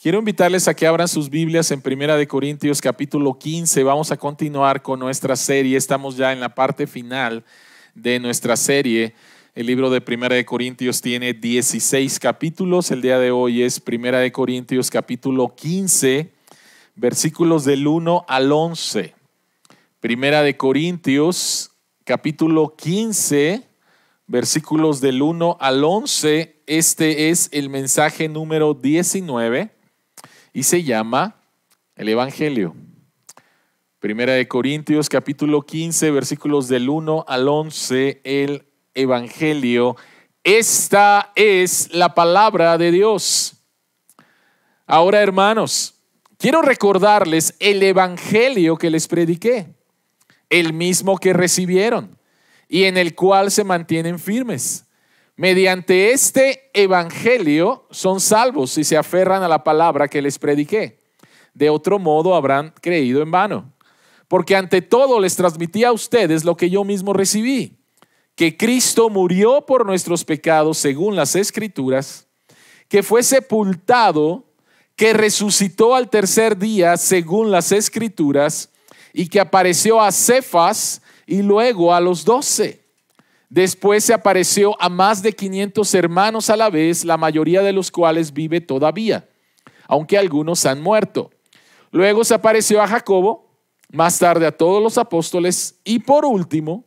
Quiero invitarles a que abran sus Biblias en Primera de Corintios capítulo 15. Vamos a continuar con nuestra serie. Estamos ya en la parte final de nuestra serie. El libro de Primera de Corintios tiene 16 capítulos. El día de hoy es Primera de Corintios capítulo 15, versículos del 1 al 11. Primera de Corintios capítulo 15, versículos del 1 al 11. Este es el mensaje número 19 y se llama el Evangelio. Primera de Corintios capítulo 15 versículos del 1 al 11, el Evangelio. Esta es la palabra de Dios. Ahora, hermanos, quiero recordarles el Evangelio que les prediqué, el mismo que recibieron y en el cual se mantienen firmes Mediante este evangelio son salvos si se aferran a la palabra que les prediqué. De otro modo habrán creído en vano. Porque ante todo les transmití a ustedes lo que yo mismo recibí, que Cristo murió por nuestros pecados según las escrituras, que fue sepultado, que resucitó al tercer día según las escrituras, y que apareció a Cefas y luego a los doce. Después se apareció a más de 500 hermanos a la vez, la mayoría de los cuales vive todavía, aunque algunos han muerto. Luego se apareció a Jacobo, más tarde a todos los apóstoles y por último,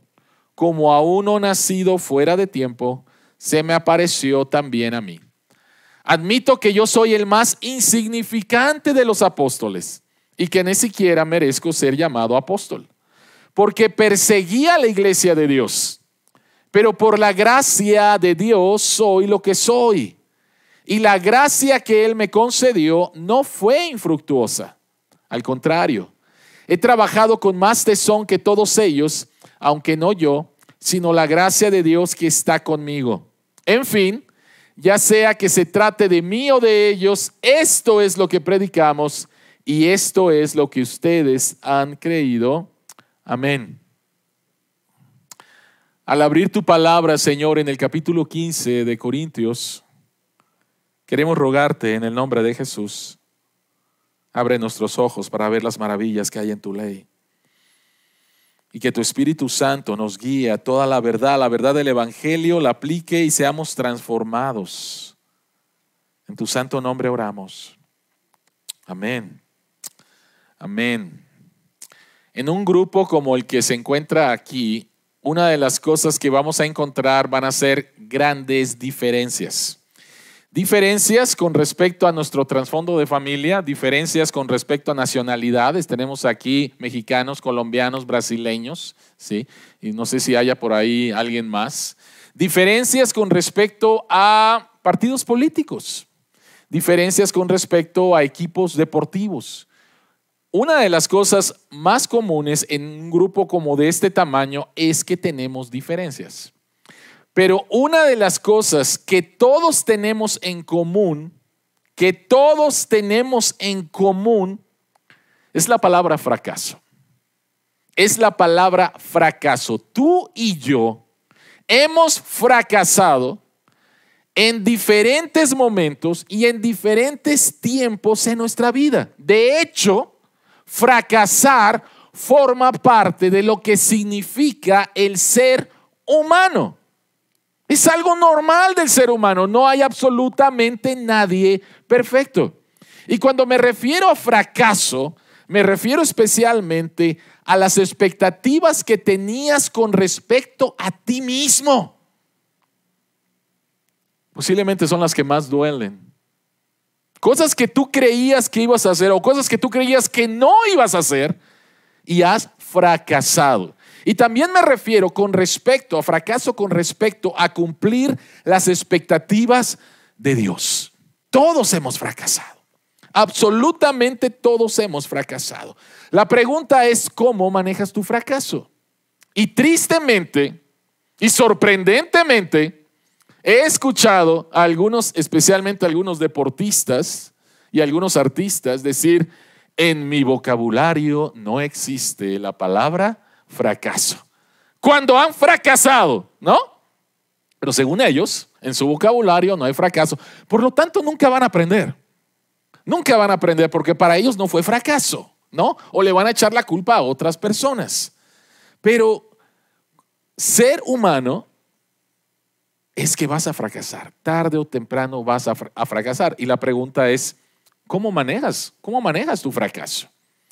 como a uno nacido fuera de tiempo, se me apareció también a mí. Admito que yo soy el más insignificante de los apóstoles y que ni siquiera merezco ser llamado apóstol, porque perseguía la iglesia de Dios pero por la gracia de Dios soy lo que soy. Y la gracia que Él me concedió no fue infructuosa. Al contrario, he trabajado con más tesón que todos ellos, aunque no yo, sino la gracia de Dios que está conmigo. En fin, ya sea que se trate de mí o de ellos, esto es lo que predicamos y esto es lo que ustedes han creído. Amén. Al abrir tu palabra, Señor, en el capítulo 15 de Corintios, queremos rogarte en el nombre de Jesús, abre nuestros ojos para ver las maravillas que hay en tu ley. Y que tu Espíritu Santo nos guíe a toda la verdad, la verdad del Evangelio, la aplique y seamos transformados. En tu santo nombre oramos. Amén. Amén. En un grupo como el que se encuentra aquí, una de las cosas que vamos a encontrar van a ser grandes diferencias. Diferencias con respecto a nuestro trasfondo de familia, diferencias con respecto a nacionalidades. Tenemos aquí mexicanos, colombianos, brasileños, ¿sí? Y no sé si haya por ahí alguien más. Diferencias con respecto a partidos políticos. Diferencias con respecto a equipos deportivos. Una de las cosas más comunes en un grupo como de este tamaño es que tenemos diferencias. Pero una de las cosas que todos tenemos en común, que todos tenemos en común, es la palabra fracaso. Es la palabra fracaso. Tú y yo hemos fracasado en diferentes momentos y en diferentes tiempos en nuestra vida. De hecho, fracasar forma parte de lo que significa el ser humano. Es algo normal del ser humano, no hay absolutamente nadie perfecto. Y cuando me refiero a fracaso, me refiero especialmente a las expectativas que tenías con respecto a ti mismo. Posiblemente son las que más duelen. Cosas que tú creías que ibas a hacer o cosas que tú creías que no ibas a hacer y has fracasado. Y también me refiero con respecto a fracaso, con respecto a cumplir las expectativas de Dios. Todos hemos fracasado. Absolutamente todos hemos fracasado. La pregunta es cómo manejas tu fracaso. Y tristemente y sorprendentemente, He escuchado a algunos, especialmente algunos deportistas y algunos artistas decir, en mi vocabulario no existe la palabra fracaso. Cuando han fracasado, ¿no? Pero según ellos, en su vocabulario no hay fracaso. Por lo tanto, nunca van a aprender. Nunca van a aprender porque para ellos no fue fracaso, ¿no? O le van a echar la culpa a otras personas. Pero ser humano es que vas a fracasar. Tarde o temprano vas a, fracasar. Y la pregunta es, ¿cómo manejas? ¿Cómo manejas tu fracaso?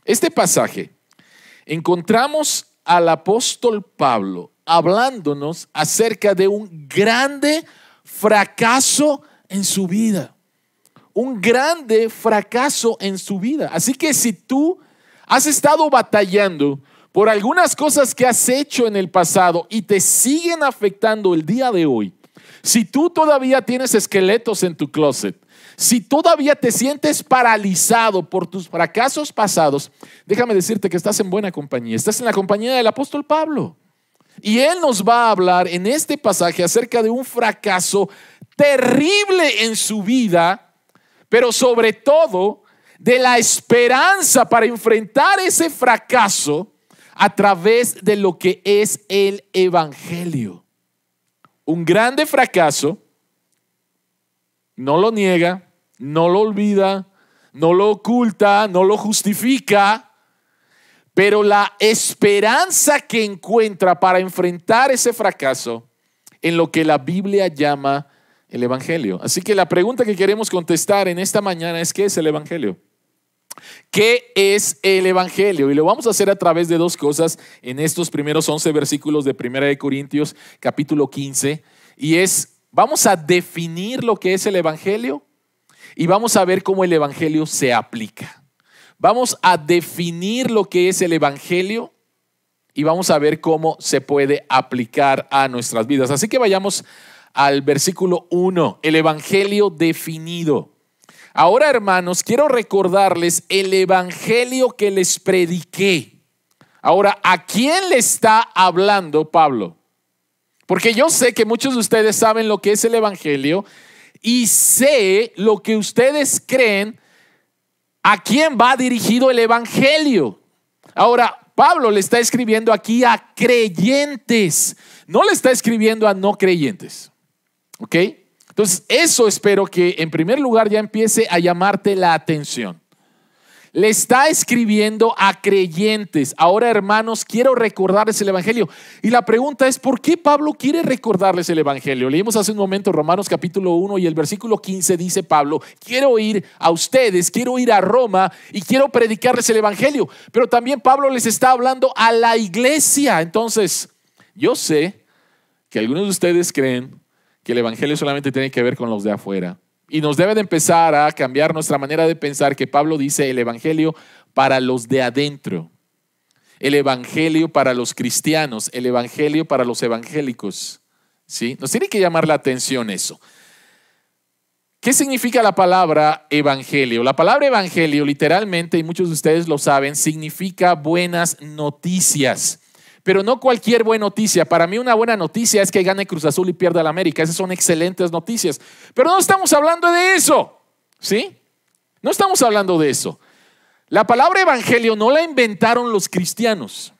Este pasaje encontramos al apóstol Pablo hablándonos acerca de un grande fracaso en su vida. Un grande fracaso en su vida. Así que si tú has estado batallando por algunas cosas que has hecho en el pasado y te siguen afectando el día de hoy, si tú todavía tienes esqueletos en tu closet, si todavía te sientes paralizado por tus fracasos pasados, déjame decirte que estás en buena compañía. Estás en la compañía del apóstol Pablo. Y él nos va a hablar en este pasaje acerca de un fracaso terrible en su vida, pero sobre todo de la esperanza para enfrentar ese fracaso a través de lo que es el Evangelio. Un grande fracaso, no lo niega, no lo olvida, no lo oculta, no lo justifica, pero la esperanza que encuentra para enfrentar ese fracaso en lo que la Biblia llama el Evangelio. Así que la pregunta que queremos contestar en esta mañana es, ¿qué es el Evangelio? ¿Qué es el Evangelio? Y lo vamos a hacer a través de dos cosas en estos primeros 11 versículos de 1 de Corintios capítulo 15. Y es, vamos a definir lo que es el Evangelio y vamos a ver cómo el Evangelio se aplica. Vamos a definir lo que es el Evangelio y vamos a ver cómo se puede aplicar a nuestras vidas. Así que vayamos al versículo 1, el Evangelio definido. Ahora, hermanos, quiero recordarles el evangelio que les prediqué. Ahora, ¿a quién le está hablando Pablo? Porque yo sé que muchos de ustedes saben lo que es el evangelio y sé lo que ustedes creen a quién va dirigido el evangelio. Ahora, Pablo le está escribiendo aquí a creyentes, no le está escribiendo a no creyentes. ¿Ok? Entonces, eso espero que en primer lugar ya empiece a llamarte la atención. Le está escribiendo a creyentes. Ahora, hermanos, quiero recordarles el Evangelio. Y la pregunta es, ¿por qué Pablo quiere recordarles el Evangelio? Leímos hace un momento Romanos capítulo 1 y el versículo 15 dice Pablo, quiero ir a ustedes, quiero ir a Roma y quiero predicarles el Evangelio. Pero también Pablo les está hablando a la iglesia. Entonces, yo sé que algunos de ustedes creen que el Evangelio solamente tiene que ver con los de afuera. Y nos debe de empezar a cambiar nuestra manera de pensar que Pablo dice el Evangelio para los de adentro, el Evangelio para los cristianos, el Evangelio para los evangélicos. ¿Sí? Nos tiene que llamar la atención eso. ¿Qué significa la palabra evangelio? La palabra evangelio literalmente, y muchos de ustedes lo saben, significa buenas noticias. Pero no cualquier buena noticia. Para mí una buena noticia es que gane Cruz Azul y pierda la América. Esas son excelentes noticias. Pero no estamos hablando de eso. ¿Sí? No estamos hablando de eso. La palabra evangelio no la inventaron los cristianos.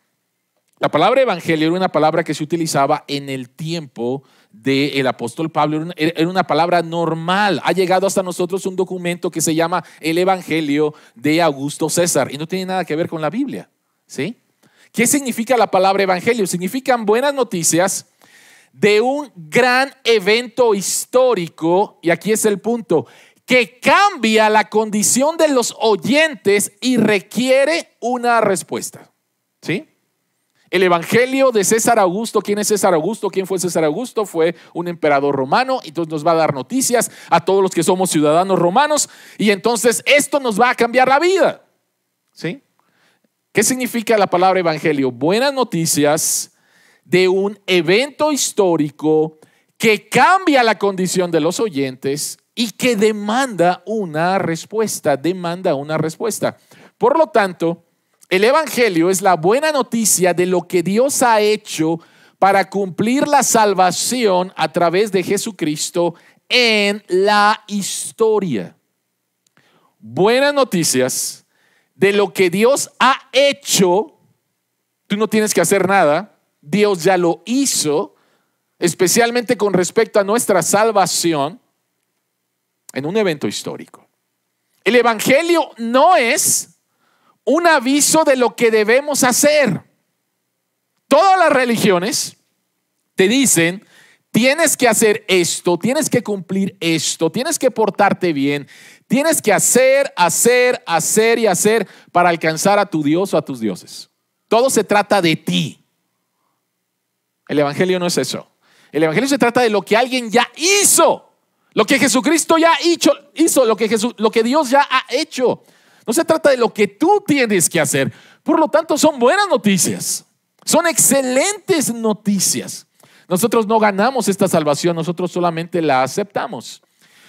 La palabra evangelio era una palabra que se utilizaba en el tiempo del apóstol Pablo. Era una palabra normal. Ha llegado hasta nosotros un documento que se llama el Evangelio de Augusto César y no tiene nada que ver con la Biblia. ¿Sí? ¿Qué significa la palabra evangelio? Significan buenas noticias de un gran evento histórico, y aquí es el punto, que cambia la condición de los oyentes y requiere una respuesta. ¿Sí? El Evangelio de César Augusto, ¿quién es César Augusto? ¿Quién fue César Augusto? Fue un emperador romano, entonces nos va a dar noticias a todos los que somos ciudadanos romanos, y entonces esto nos va a cambiar la vida. ¿Sí? ¿Qué significa la palabra evangelio? Buenas noticias de un evento histórico que cambia la condición de los oyentes y que demanda una respuesta, demanda una respuesta. Por lo tanto, el Evangelio es la buena noticia de lo que Dios ha hecho para cumplir la salvación a través de Jesucristo en la historia. Buenas noticias de lo que Dios ha hecho, tú no tienes que hacer nada, Dios ya lo hizo, especialmente con respecto a nuestra salvación, en un evento histórico. El Evangelio no es un aviso de lo que debemos hacer. Todas las religiones te dicen, tienes que hacer esto, tienes que cumplir esto, tienes que portarte bien, tienes que hacer, hacer, hacer y hacer para alcanzar a tu Dios o a tus dioses. Todo se trata de ti. El Evangelio no es eso. El Evangelio se trata de lo que alguien ya hizo. Lo que Jesucristo ya hizo, hizo lo, que Jesús, lo que Dios ya ha hecho. No se trata de lo que tú tienes que hacer. Por lo tanto, son buenas noticias. Son excelentes noticias. Nosotros no ganamos esta salvación, nosotros solamente la aceptamos.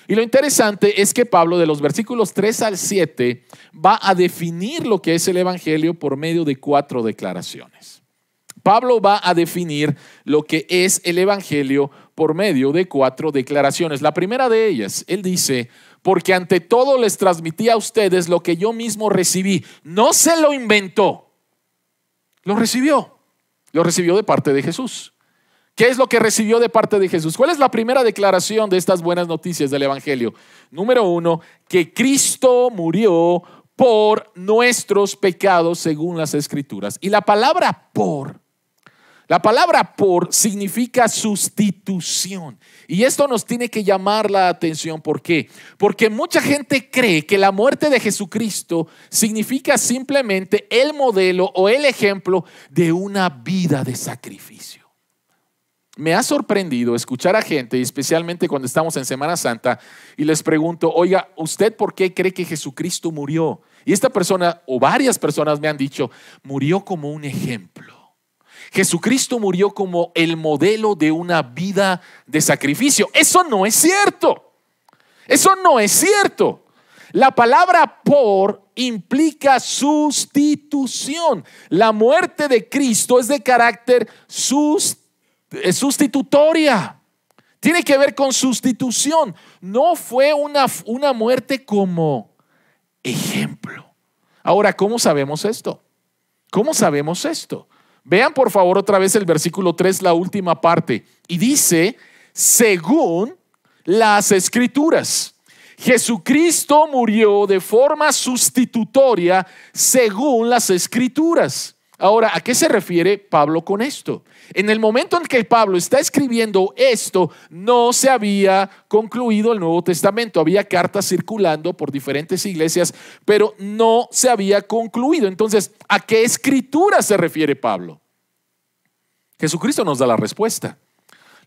Y lo interesante es que Pablo de los versículos 3 al 7 va a definir lo que es el Evangelio por medio de cuatro declaraciones. Pablo va a definir lo que es el Evangelio por medio de cuatro declaraciones. La primera de ellas, él dice, porque ante todo les transmití a ustedes lo que yo mismo recibí. No se lo inventó, lo recibió. Lo recibió de parte de Jesús. ¿Qué es lo que recibió de parte de Jesús? ¿Cuál es la primera declaración de estas buenas noticias del Evangelio? Número uno, que Cristo murió por nuestros pecados según las escrituras. Y la palabra por la palabra por significa sustitución. Y esto nos tiene que llamar la atención. ¿Por qué? Porque mucha gente cree que la muerte de Jesucristo significa simplemente el modelo o el ejemplo de una vida de sacrificio. Me ha sorprendido escuchar a gente, especialmente cuando estamos en Semana Santa, y les pregunto, oiga, ¿usted por qué cree que Jesucristo murió? Y esta persona o varias personas me han dicho, murió como un ejemplo. Jesucristo murió como el modelo de una vida de sacrificio. Eso no es cierto. Eso no es cierto. La palabra por implica sustitución. La muerte de Cristo es de carácter sustitutoria. Tiene que ver con sustitución. No fue una, una muerte como ejemplo. Ahora, ¿cómo sabemos esto? ¿Cómo sabemos esto? Vean por favor otra vez el versículo 3, la última parte. Y dice, según las escrituras. Jesucristo murió de forma sustitutoria según las escrituras. Ahora, ¿a qué se refiere Pablo con esto? En el momento en que Pablo está escribiendo esto, no se había concluido el Nuevo Testamento. Había cartas circulando por diferentes iglesias, pero no se había concluido. Entonces, ¿a qué escritura se refiere Pablo? Jesucristo nos da la respuesta.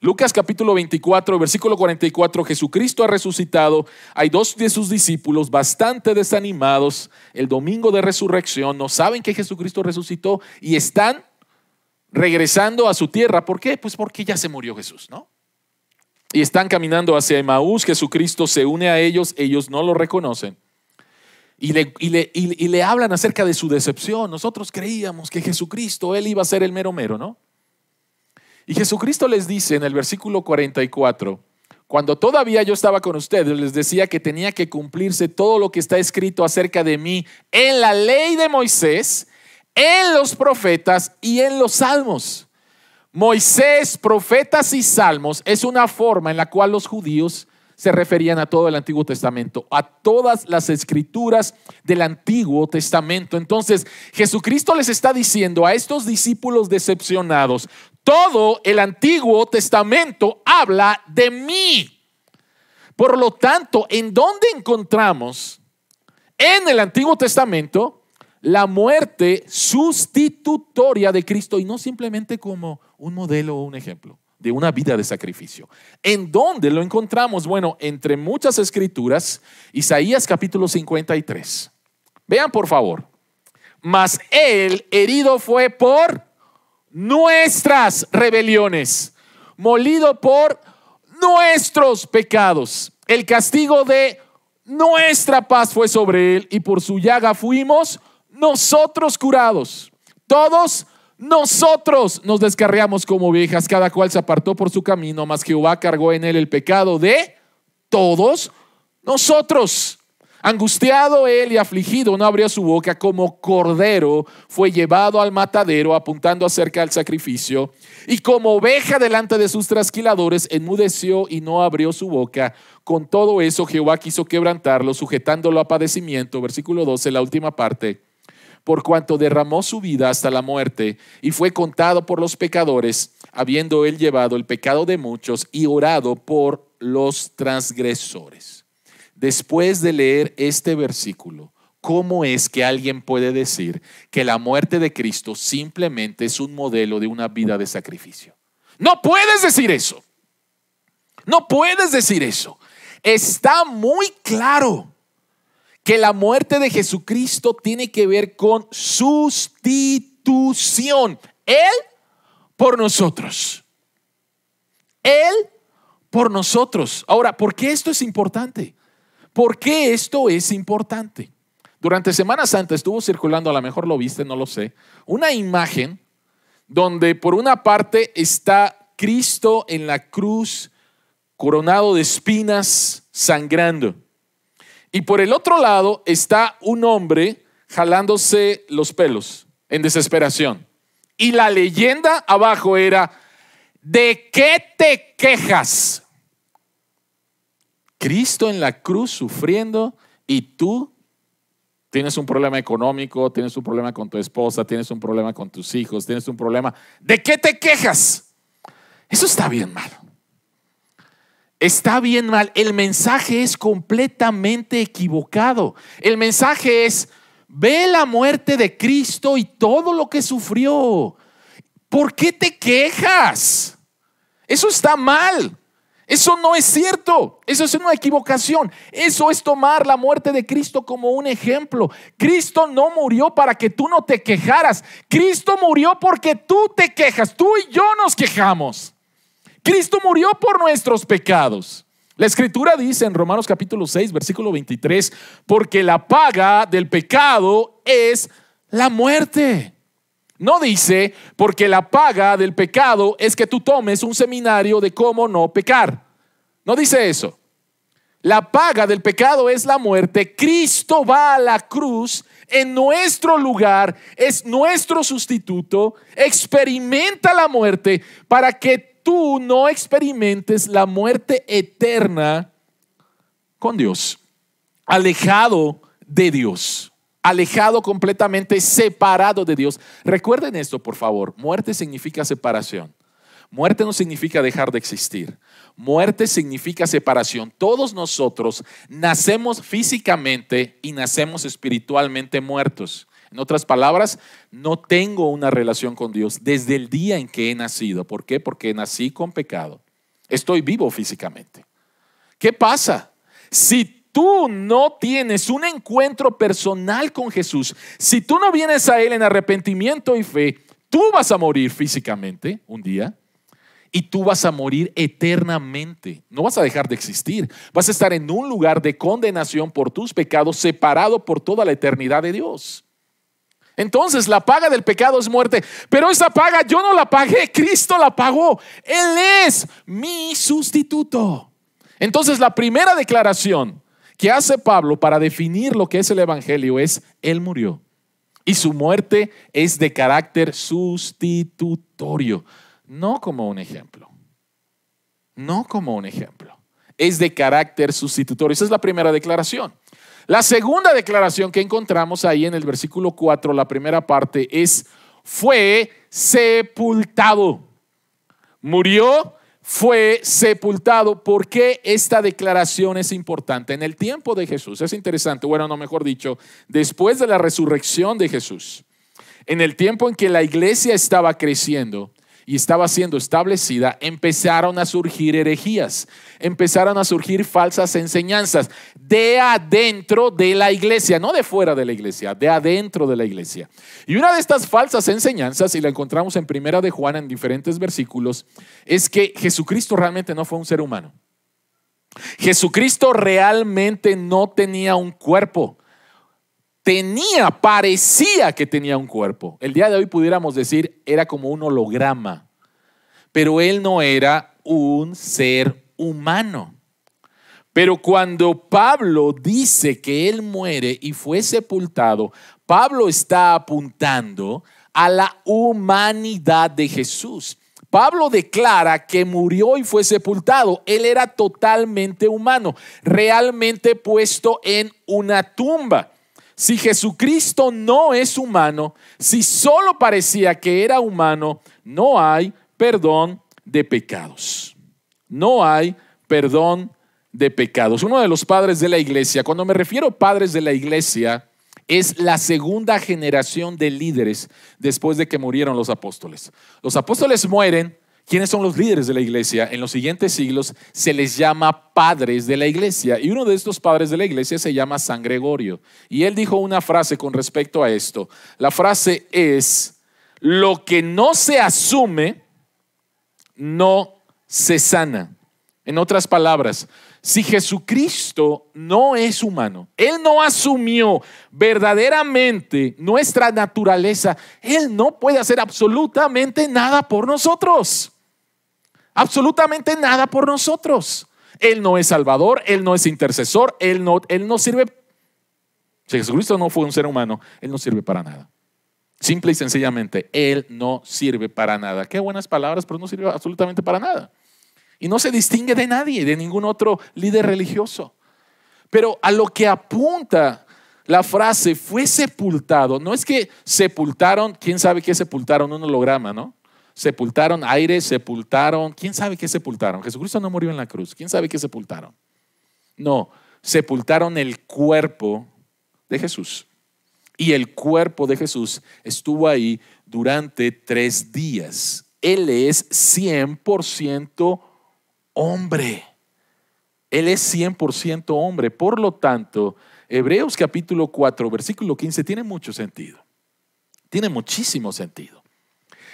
Lucas capítulo 24, versículo 44, Jesucristo ha resucitado. Hay dos de sus discípulos bastante desanimados el domingo de resurrección, no saben que Jesucristo resucitó y están regresando a su tierra. ¿Por qué? Pues porque ya se murió Jesús, ¿no? Y están caminando hacia Emaús, Jesucristo se une a ellos, ellos no lo reconocen. Y le, y le, hablan acerca de su decepción. Nosotros creíamos que Jesucristo, Él iba a ser el mero mero, ¿no? Y Jesucristo les dice en el versículo 44, cuando todavía yo estaba con ustedes, les decía que tenía que cumplirse todo lo que está escrito acerca de mí en la ley de Moisés en los profetas y en los salmos. Moisés, profetas y salmos es una forma en la cual los judíos se referían a todo el Antiguo Testamento, a todas las escrituras del Antiguo Testamento. Entonces, Jesucristo les está diciendo a estos discípulos decepcionados, todo el Antiguo Testamento habla de mí. Por lo tanto, ¿en dónde encontramos en el Antiguo Testamento la muerte sustitutoria de Cristo y no simplemente como un modelo o un ejemplo de una vida de sacrificio. ¿En dónde lo encontramos? Bueno, entre muchas escrituras, Isaías capítulo 53. Vean por favor. Mas él herido fue por nuestras rebeliones, molido por nuestros pecados. El castigo de nuestra paz fue sobre él y por su llaga fuimos nosotros curados. Todos nosotros nos descarriamos como ovejas, cada cual se apartó por su camino, mas Jehová cargó en él el pecado de todos nosotros. Angustiado él y afligido, no abrió su boca, como cordero fue llevado al matadero, apuntando acerca del sacrificio, y como oveja delante de sus trasquiladores, enmudeció y no abrió su boca. Con todo eso, Jehová quiso quebrantarlo, sujetándolo a padecimiento. Versículo 12, la última parte. Por cuanto derramó su vida hasta la muerte y fue contado por los pecadores, habiendo él llevado el pecado de muchos y orado por los transgresores después de leer este versículo, ¿cómo es que alguien puede decir que la muerte de Cristo simplemente es un modelo de una vida de sacrificio? No puedes decir eso. No puedes decir eso. Está muy claro que la muerte de Jesucristo tiene que ver con sustitución. Él por nosotros. Él por nosotros. Ahora, ¿por qué esto es importante? ¿Por qué esto es importante? Durante Semana Santa estuvo circulando, a lo mejor lo viste, no lo sé, una imagen donde por una parte está Cristo en la cruz, coronado de espinas, sangrando. Y por el otro lado está un hombre jalándose los pelos en desesperación. Y la leyenda abajo era, ¿de qué te quejas? Cristo en la cruz sufriendo y tú tienes un problema económico, tienes un problema con tu esposa, tienes un problema con tus hijos, tienes un problema. ¿De qué te quejas? Eso está bien mal. Está bien mal. El mensaje es completamente equivocado. El mensaje es, ve la muerte de Cristo y todo lo que sufrió. ¿Por qué te quejas? Eso está mal. Eso no es cierto, eso es una equivocación. Eso es tomar la muerte de Cristo como un ejemplo. Cristo no murió para que tú no te quejaras. Cristo murió porque tú te quejas. Tú y yo nos quejamos. Cristo murió por nuestros pecados. La escritura dice en Romanos capítulo 6, versículo 23, porque la paga del pecado es la muerte. No dice, porque la paga del pecado es que tú tomes un seminario de cómo no pecar. No dice eso. La paga del pecado es la muerte. Cristo va a la cruz en nuestro lugar, es nuestro sustituto, experimenta la muerte para que tú no experimentes la muerte eterna con Dios, alejado de Dios alejado completamente, separado de Dios. Recuerden esto, por favor. Muerte significa separación. Muerte no significa dejar de existir. Muerte significa separación. Todos nosotros nacemos físicamente y nacemos espiritualmente muertos. En otras palabras, no tengo una relación con Dios desde el día en que he nacido. ¿Por qué? Porque nací con pecado. Estoy vivo físicamente. ¿Qué pasa? Si tú no tienes un encuentro personal con Jesús, si tú no vienes a Él en arrepentimiento y fe, tú vas a morir físicamente un día y tú vas a morir eternamente. No vas a dejar de existir. Vas a estar en un lugar de condenación por tus pecados, separado por toda la eternidad de Dios. Entonces la paga del pecado es muerte, pero esa paga yo no la pagué, Cristo la pagó. Él es mi sustituto. Entonces la primera declaración ¿Qué hace Pablo para definir lo que es el Evangelio? Es, Él murió. Y su muerte es de carácter sustitutorio, no como un ejemplo. No como un ejemplo. Es de carácter sustitutorio. Esa es la primera declaración. La segunda declaración que encontramos ahí en el versículo 4, la primera parte, es, fue sepultado. Murió fue sepultado. ¿Por qué esta declaración es importante? En el tiempo de Jesús, es interesante, bueno, no mejor dicho, después de la resurrección de Jesús, en el tiempo en que la iglesia estaba creciendo, y estaba siendo establecida, empezaron a surgir herejías, empezaron a surgir falsas enseñanzas de adentro de la iglesia, no de fuera de la iglesia, de adentro de la iglesia. Y una de estas falsas enseñanzas, y la encontramos en Primera de Juan en diferentes versículos, es que Jesucristo realmente no fue un ser humano. Jesucristo realmente no tenía un cuerpo tenía, parecía que tenía un cuerpo. El día de hoy pudiéramos decir, era como un holograma, pero él no era un ser humano. Pero cuando Pablo dice que él muere y fue sepultado, Pablo está apuntando a la humanidad de Jesús. Pablo declara que murió y fue sepultado. Él era totalmente humano, realmente puesto en una tumba. Si Jesucristo no es humano, si solo parecía que era humano, no hay perdón de pecados. No hay perdón de pecados. Uno de los padres de la iglesia, cuando me refiero a padres de la iglesia, es la segunda generación de líderes después de que murieron los apóstoles. Los apóstoles mueren. ¿Quiénes son los líderes de la iglesia? En los siguientes siglos se les llama padres de la iglesia. Y uno de estos padres de la iglesia se llama San Gregorio. Y él dijo una frase con respecto a esto. La frase es, lo que no se asume, no se sana. En otras palabras, si Jesucristo no es humano, Él no asumió verdaderamente nuestra naturaleza, Él no puede hacer absolutamente nada por nosotros. Absolutamente nada por nosotros. Él no es salvador, Él no es intercesor, Él no, él no sirve. Si Jesucristo no fue un ser humano, Él no sirve para nada. Simple y sencillamente, Él no sirve para nada. Qué buenas palabras, pero no sirve absolutamente para nada y no se distingue de nadie, de ningún otro líder religioso. Pero a lo que apunta la frase fue sepultado, no es que sepultaron, quién sabe qué sepultaron, un holograma, ¿no? Sepultaron aire, sepultaron, quién sabe qué sepultaron. Jesucristo no murió en la cruz, quién sabe qué sepultaron. No, sepultaron el cuerpo de Jesús. Y el cuerpo de Jesús estuvo ahí durante tres días. Él es 100% hombre. Él es 100% hombre. Por lo tanto, Hebreos capítulo 4, versículo 15 tiene mucho sentido. Tiene muchísimo sentido.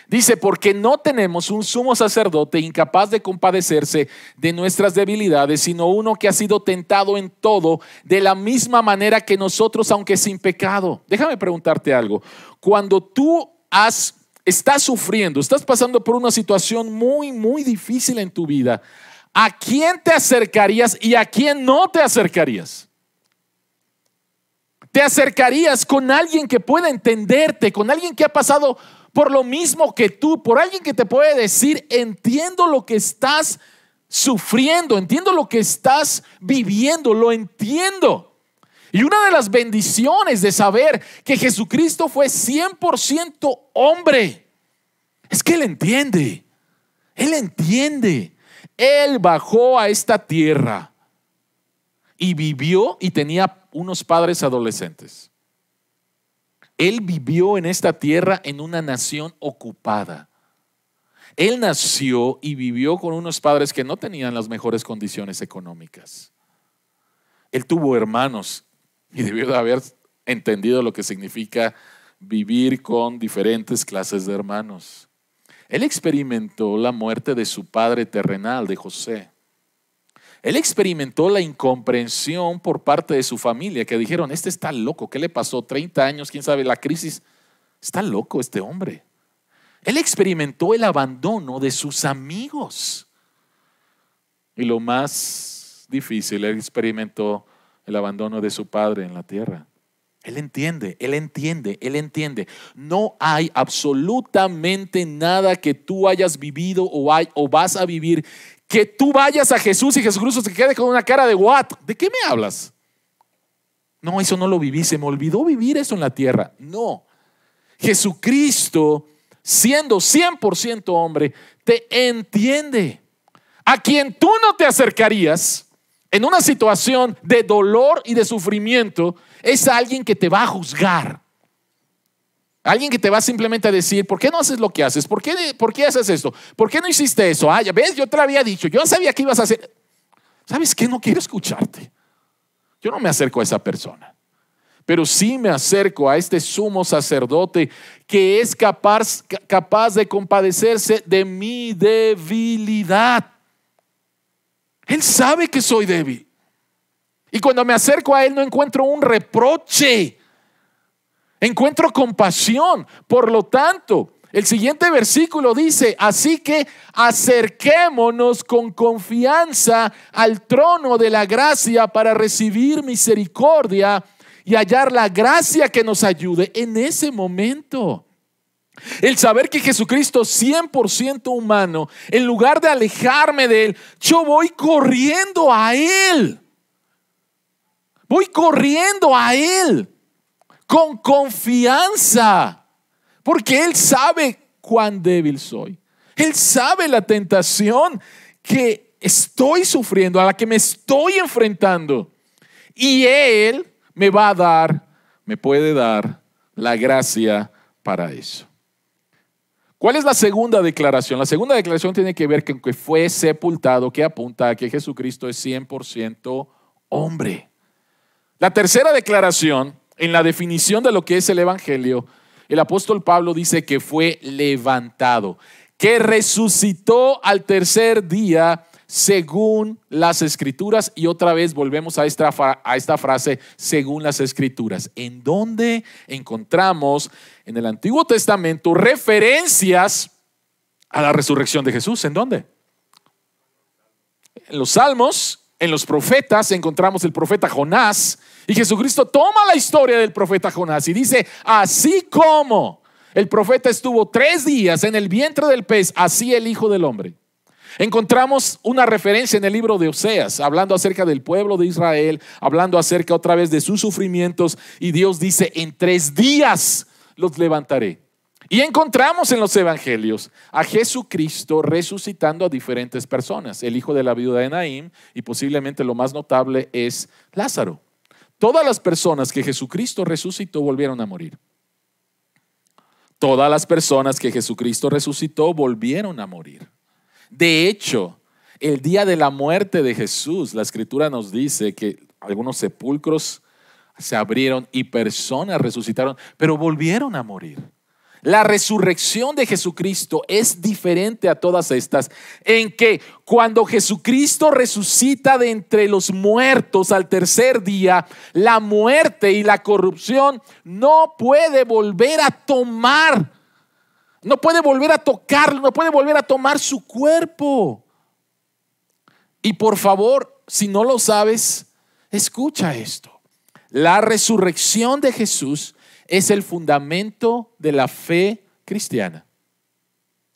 Dice, porque no tenemos un sumo sacerdote incapaz de compadecerse de nuestras debilidades, sino uno que ha sido tentado en todo de la misma manera que nosotros, aunque sin pecado. Déjame preguntarte algo. Cuando tú has, estás sufriendo, estás pasando por una situación muy, muy difícil en tu vida, ¿a quién te acercarías y a quién no te acercarías? Te acercarías con alguien que pueda entenderte, con alguien que ha pasado por lo mismo que tú, por alguien que te puede decir, entiendo lo que estás sufriendo, entiendo lo que estás viviendo, lo entiendo. Y una de las bendiciones de saber que Jesucristo fue 100% hombre es que Él entiende, Él entiende. Él bajó a esta tierra y vivió y tenía unos padres adolescentes. Él vivió en esta tierra en una nación ocupada. Él nació y vivió con unos padres que no tenían las mejores condiciones económicas. Él tuvo hermanos y debió de haber entendido lo que significa vivir con diferentes clases de hermanos. Él experimentó la muerte de su padre terrenal, de José. Él experimentó la incomprensión por parte de su familia, que dijeron, este está loco, ¿qué le pasó? 30 años, quién sabe, la crisis. Está loco este hombre. Él experimentó el abandono de sus amigos. Y lo más difícil, él experimentó el abandono de su padre en la tierra. Él entiende, él entiende, él entiende. No hay absolutamente nada que tú hayas vivido o, o vas a vivir que tú vayas a Jesús y Jesucristo se quede con una cara de what? ¿De qué me hablas? No, eso no lo viví, se me olvidó vivir eso en la tierra. No. Jesucristo, siendo 100% hombre, te entiende. A quien tú no te acercarías en una situación de dolor y de sufrimiento, es alguien que te va a juzgar. Alguien que te va simplemente a decir, ¿por qué no haces lo que haces? ¿Por qué, ¿Por qué haces esto? ¿Por qué no hiciste eso? Ah, ya ves, yo te lo había dicho, yo sabía que ibas a hacer. ¿Sabes qué? No quiero escucharte. Yo no me acerco a esa persona, pero sí me acerco a este sumo sacerdote que es capaz, capaz de compadecerse de mi debilidad. Él sabe que soy débil. Y cuando me acerco a Él no encuentro un reproche, encuentro compasión. Por lo tanto, El siguiente versículo dice, así que acerquémonos con confianza al trono de la gracia para recibir misericordia y hallar la gracia que nos ayude en ese momento. El saber que Jesucristo 100% humano, en lugar de alejarme de Él, yo voy corriendo a Él. Voy corriendo a Él con confianza porque Él sabe cuán débil soy. Él sabe la tentación que estoy sufriendo, a la que me estoy enfrentando. Y Él me va a dar, me puede dar la gracia para eso. ¿Cuál es la segunda declaración? La segunda declaración tiene que ver con que fue sepultado, que apunta a que Jesucristo es 100% hombre. La tercera declaración, en la definición de lo que es el Evangelio, el apóstol Pablo dice que fue levantado, que resucitó al tercer día según las escrituras. Y otra vez volvemos a esta, frase, según las escrituras, en donde encontramos en el Antiguo Testamento referencias a la resurrección de Jesús. ¿En dónde? En los salmos, en los profetas, encontramos el profeta Jonás y Jesucristo toma la historia del profeta Jonás y dice, así como el profeta estuvo tres días en el vientre del pez, así el Hijo del Hombre. Encontramos una referencia en el libro de Oseas, hablando acerca del pueblo de Israel, hablando acerca otra vez de sus sufrimientos, y Dios dice, en tres días los levantaré. Y encontramos en los evangelios a Jesucristo resucitando a diferentes personas, el hijo de la viuda de Naim, y posiblemente lo más notable es Lázaro. Todas las personas que Jesucristo resucitó volvieron a morir. Todas las personas que Jesucristo resucitó volvieron a morir. De hecho, el día de la muerte de Jesús, la escritura nos dice que algunos sepulcros se abrieron y personas resucitaron, pero volvieron a morir. La resurrección de Jesucristo es diferente a todas estas, en que cuando Jesucristo resucita de entre los muertos al tercer día, la muerte y la corrupción no puede volver a tomar, no puede volver a tocarlo, no puede volver a tomar su cuerpo. Y por favor, si no lo sabes, escucha esto. La resurrección de Jesús es el fundamento de la fe cristiana.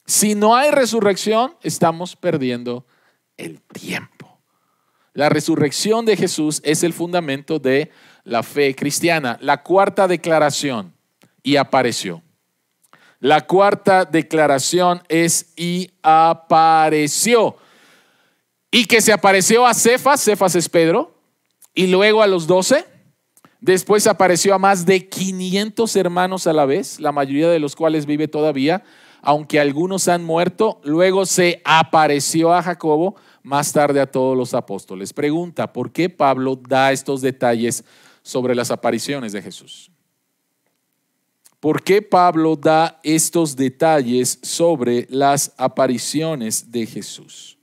Si no hay resurrección, estamos perdiendo el tiempo. La resurrección de Jesús es el fundamento de la fe cristiana. La cuarta declaración, y apareció. La cuarta declaración es y apareció. Y que se apareció a Cefas, Cefas es Pedro, y luego a los doce Después apareció a más de 500 hermanos a la vez, la mayoría de los cuales vive todavía, aunque algunos han muerto. Luego se apareció a Jacobo, más tarde a todos los apóstoles. Pregunta, ¿por qué Pablo da estos detalles sobre las apariciones de Jesús? ¿Por qué Pablo da estos detalles sobre las apariciones de Jesús?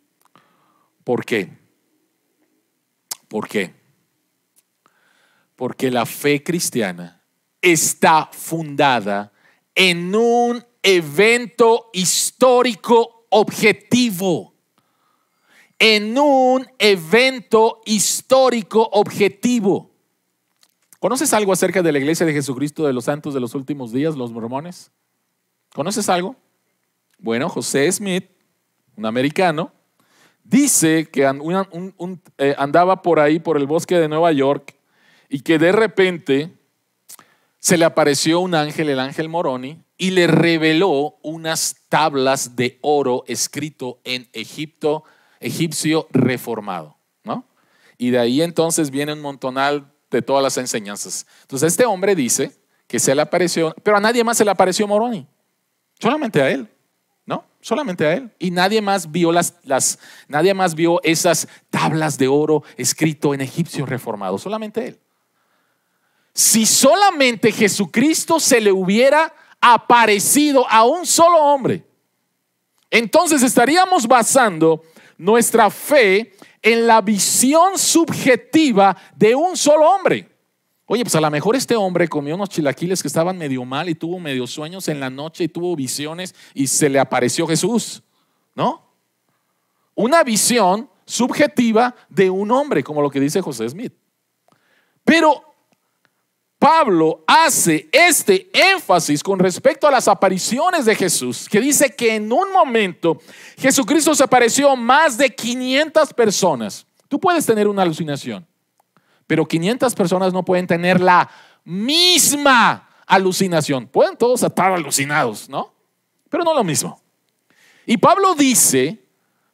¿Por qué? ¿Por qué? Porque la fe cristiana está fundada en un evento histórico objetivo. En un evento histórico objetivo. ¿Conoces algo acerca de la iglesia de Jesucristo de los santos de los últimos días, los mormones? ¿Conoces algo? Bueno, José Smith, un americano, dice que eh, andaba por ahí, por el bosque de Nueva York, y que de repente se le apareció un ángel, el ángel Moroni, y le reveló unas tablas de oro escrito en Egipto, egipcio reformado, ¿no? Y de ahí entonces viene un montonal de todas las enseñanzas. Entonces este hombre dice que se le apareció, pero a nadie más se le apareció Moroni, solamente a él, ¿no? Solamente a él. Y nadie más vio las, las nadie más vio esas tablas de oro escrito en egipcio reformado, solamente él si solamente Jesucristo se le hubiera aparecido a un solo hombre, entonces estaríamos basando nuestra fe en la visión subjetiva de un solo hombre. Oye, pues a lo mejor este hombre comió unos chilaquiles que estaban medio mal y tuvo medio sueños en la noche y tuvo visiones y se le apareció Jesús, ¿no? Una visión subjetiva de un hombre, como lo que dice José Smith. Pero Pablo hace este énfasis con respecto a las apariciones de Jesús, que dice que en un momento Jesucristo se apareció a más de 500 personas. Tú puedes tener una alucinación. Pero 500 personas no pueden tener la misma alucinación. Pueden todos estar alucinados, ¿no? Pero no lo mismo. Y Pablo dice,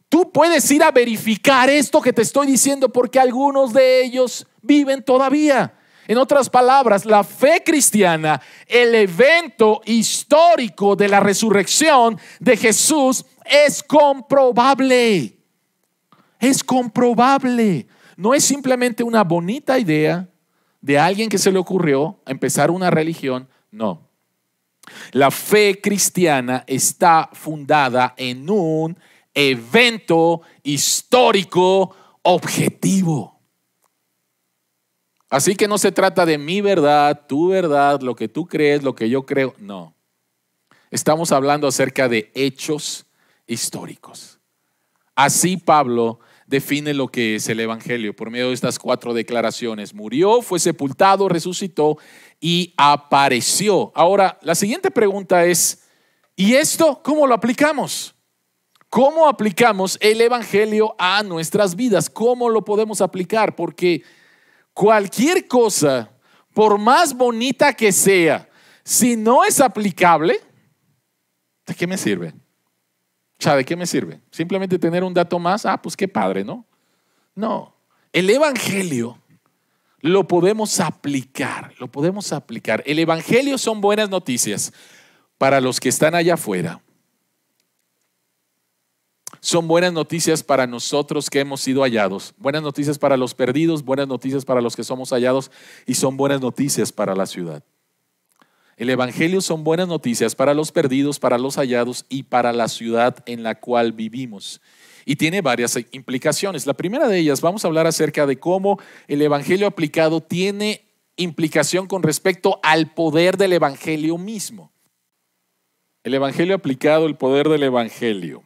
tú puedes ir a verificar esto que te estoy diciendo porque algunos de ellos viven todavía. En otras palabras, la fe cristiana, el evento histórico de la resurrección de Jesús es comprobable. Es comprobable. No es simplemente una bonita idea de alguien que se le ocurrió empezar una religión, no. La fe cristiana está fundada en un evento histórico objetivo. Así que no se trata de mi verdad, tu verdad, lo que tú crees, lo que yo creo, no. Estamos hablando acerca de hechos históricos. Así Pablo define lo que es el Evangelio por medio de estas cuatro declaraciones. Murió, fue sepultado, resucitó y apareció. Ahora, la siguiente pregunta es, ¿y esto cómo lo aplicamos? ¿Cómo aplicamos el Evangelio a nuestras vidas? ¿Cómo lo podemos aplicar? Porque cualquier cosa, por más bonita que sea, si no es aplicable, ¿de qué me sirve? ¿de qué me sirve? Simplemente tener un dato más, ah, pues qué padre, ¿no? No, el Evangelio lo podemos aplicar, lo podemos aplicar. El Evangelio son buenas noticias para los que están allá afuera. Son buenas noticias para nosotros que hemos sido hallados, buenas noticias para los perdidos, buenas noticias para los que somos hallados y son buenas noticias para la ciudad. El Evangelio son buenas noticias para los perdidos, para los hallados y para la ciudad en la cual vivimos. Y tiene varias implicaciones. La primera de ellas, vamos a hablar acerca de cómo el Evangelio aplicado tiene implicación con respecto al poder del Evangelio mismo. El Evangelio aplicado, el poder del Evangelio.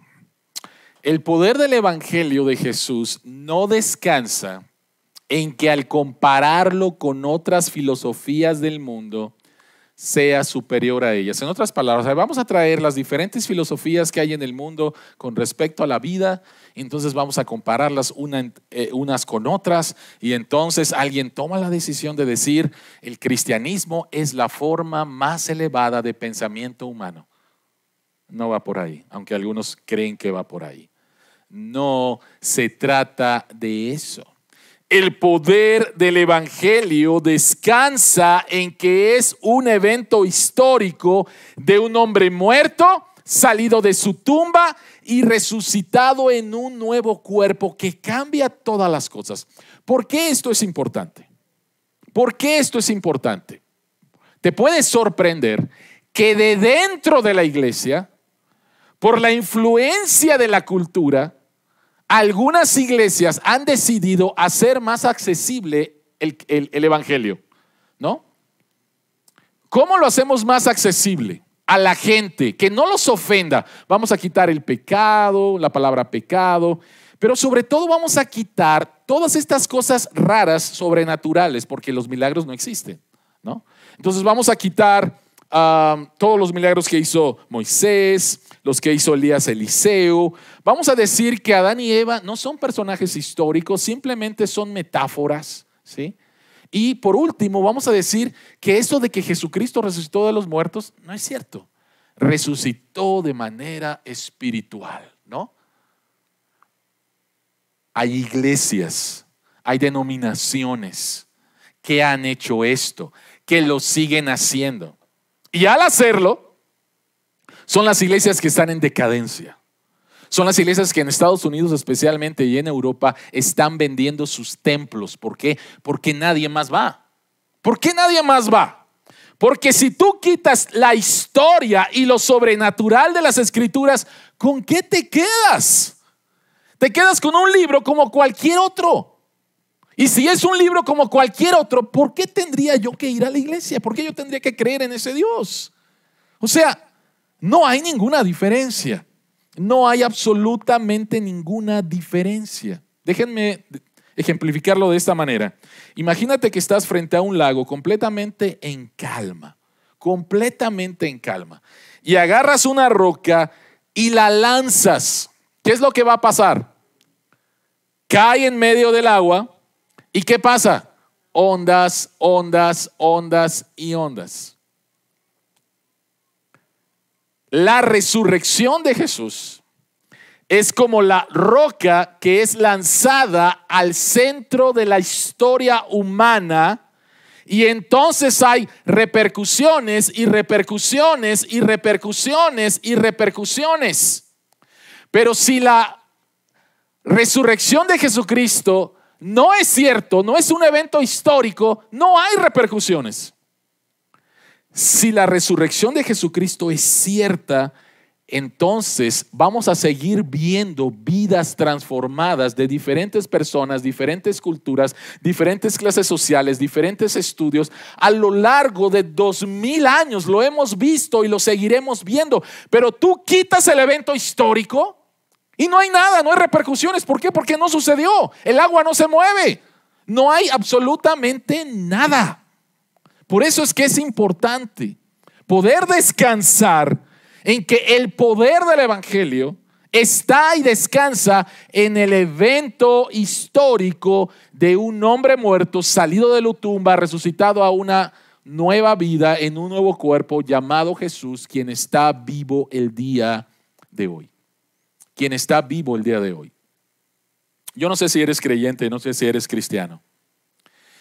El poder del Evangelio de Jesús no descansa en que al compararlo con otras filosofías del mundo, sea superior a ellas. En otras palabras, vamos a traer las diferentes filosofías que hay en el mundo con respecto a la vida, entonces vamos a compararlas eh, unas con otras y entonces alguien toma la decisión de decir, el cristianismo es la forma más elevada de pensamiento humano. No va por ahí, aunque algunos creen que va por ahí. No se trata de eso el poder del Evangelio descansa en que es un evento histórico de un hombre muerto, salido de su tumba y resucitado en un nuevo cuerpo que cambia todas las cosas. ¿Por qué esto es importante? ¿Por qué esto es importante? Te puede sorprender que de dentro de la iglesia, por la influencia de la cultura, algunas iglesias han decidido hacer más accesible el, Evangelio, ¿no? ¿Cómo lo hacemos más accesible? A la gente, que no los ofenda. Vamos a quitar el pecado, la palabra pecado, pero sobre todo vamos a quitar todas estas cosas raras, sobrenaturales, porque los milagros no existen, ¿no? Entonces vamos a quitar ah, todos los milagros que hizo Moisés, los que hizo Elías Eliseo. Vamos a decir que Adán y Eva no son personajes históricos, simplemente son metáforas, ¿sí? Y por último, vamos a decir que eso de que Jesucristo resucitó de los muertos no es cierto. Resucitó de manera espiritual, ¿no? Hay iglesias, hay denominaciones que han hecho esto, que lo siguen haciendo. Y al hacerlo, son las iglesias que están en decadencia. Son las iglesias que en Estados Unidos especialmente y en Europa están vendiendo sus templos. ¿Por qué? Porque nadie más va. ¿Por qué nadie más va? Porque si tú quitas la historia y lo sobrenatural de las escrituras, ¿con qué te quedas? Te quedas con un libro como cualquier otro. Y si es un libro como cualquier otro, ¿por qué tendría yo que ir a la iglesia? ¿Por qué yo tendría que creer en ese Dios? O sea, no hay ninguna diferencia. No hay absolutamente ninguna diferencia. Déjenme ejemplificarlo de esta manera. Imagínate que estás frente a un lago completamente en calma, completamente en calma, y agarras una roca y la lanzas. ¿Qué es lo que va a pasar? Cae en medio del agua ¿Y qué pasa? Ondas, ondas, ondas y ondas. La resurrección de Jesús es como la roca que es lanzada al centro de la historia humana y entonces hay repercusiones y repercusiones y repercusiones y repercusiones. Pero si la resurrección de Jesucristo no es cierto, no es un evento histórico, no hay repercusiones. Si la resurrección de Jesucristo es cierta, entonces vamos a seguir viendo vidas transformadas de diferentes personas, diferentes culturas, diferentes clases sociales, diferentes estudios. A lo largo de dos mil años lo hemos visto y lo seguiremos viendo. Pero tú quitas el evento histórico y no hay nada, no hay repercusiones. ¿Por qué? Porque no sucedió. El agua no se mueve. No hay absolutamente nada. Por eso es que es importante poder descansar en que el poder del Evangelio está y descansa en el evento histórico de un hombre muerto, salido de la tumba, resucitado a una nueva vida en un nuevo cuerpo llamado Jesús, quien está vivo el día de hoy quien está vivo el día de hoy. Yo no sé si eres creyente, no sé si eres cristiano,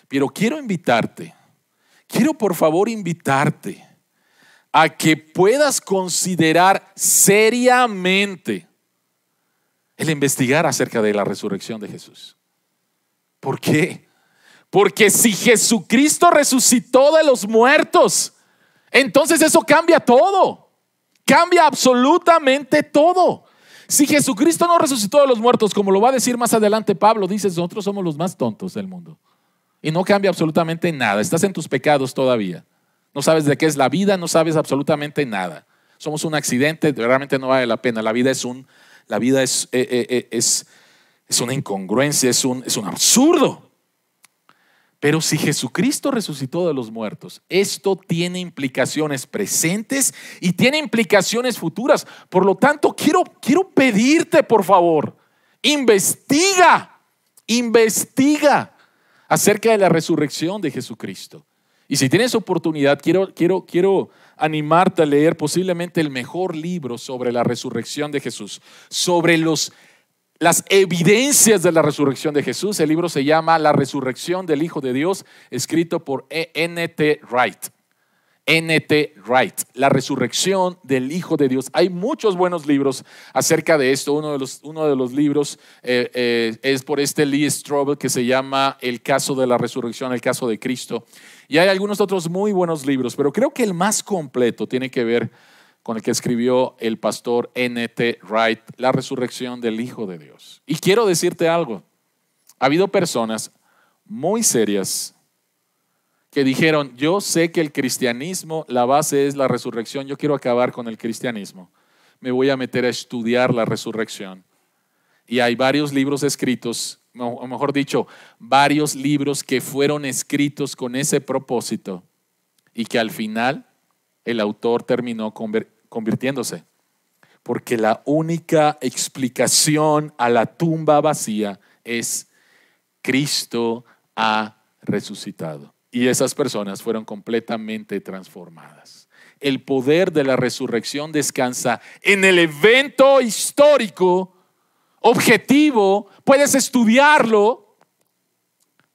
pero quiero invitarte, quiero por favor invitarte a que puedas considerar seriamente el investigar acerca de la resurrección de Jesús. ¿Por qué? Porque si Jesucristo resucitó de los muertos, entonces eso cambia todo. Cambia absolutamente todo. Si Jesucristo no resucitó de los muertos, como lo va a decir más adelante Pablo, dice, nosotros somos los más tontos del mundo. Y no cambia absolutamente nada. Estás en tus pecados todavía. No sabes de qué es la vida, no sabes absolutamente nada. Somos un accidente, realmente no vale la pena. La vida es un, la vida es, eh, eh, eh, es, es una incongruencia, es un, es un absurdo. Pero si Jesucristo resucitó de los muertos, esto tiene implicaciones presentes y tiene implicaciones futuras. Por lo tanto, quiero, quiero pedirte, por favor, investiga, investiga acerca de la resurrección de Jesucristo. Y si tienes oportunidad, quiero, quiero, quiero animarte a leer posiblemente el mejor libro sobre la resurrección de Jesús, sobre los las evidencias de la resurrección de Jesús. El libro se llama La resurrección del Hijo de Dios, escrito por N.T. Wright. N.T. Wright, La resurrección del Hijo de Dios. Hay muchos buenos libros acerca de esto. Uno de los, uno de los libros eh, eh, es por este Lee Strobel que se llama El caso de la resurrección, el caso de Cristo. Y hay algunos otros muy buenos libros, pero creo que el más completo tiene que ver con el que escribió el pastor N.T. Wright, La resurrección del Hijo de Dios. Y quiero decirte algo, ha habido personas muy serias que dijeron, yo sé que el cristianismo, la base es la resurrección, yo quiero acabar con el cristianismo, me voy a meter a estudiar la resurrección. Y hay varios libros escritos, o mejor dicho, varios libros que fueron escritos con ese propósito y que al final el autor terminó convirtiéndose. Porque la única explicación a la tumba vacía es Cristo ha resucitado. Y esas personas fueron completamente transformadas. El poder de la resurrección descansa en el evento histórico, objetivo, puedes estudiarlo,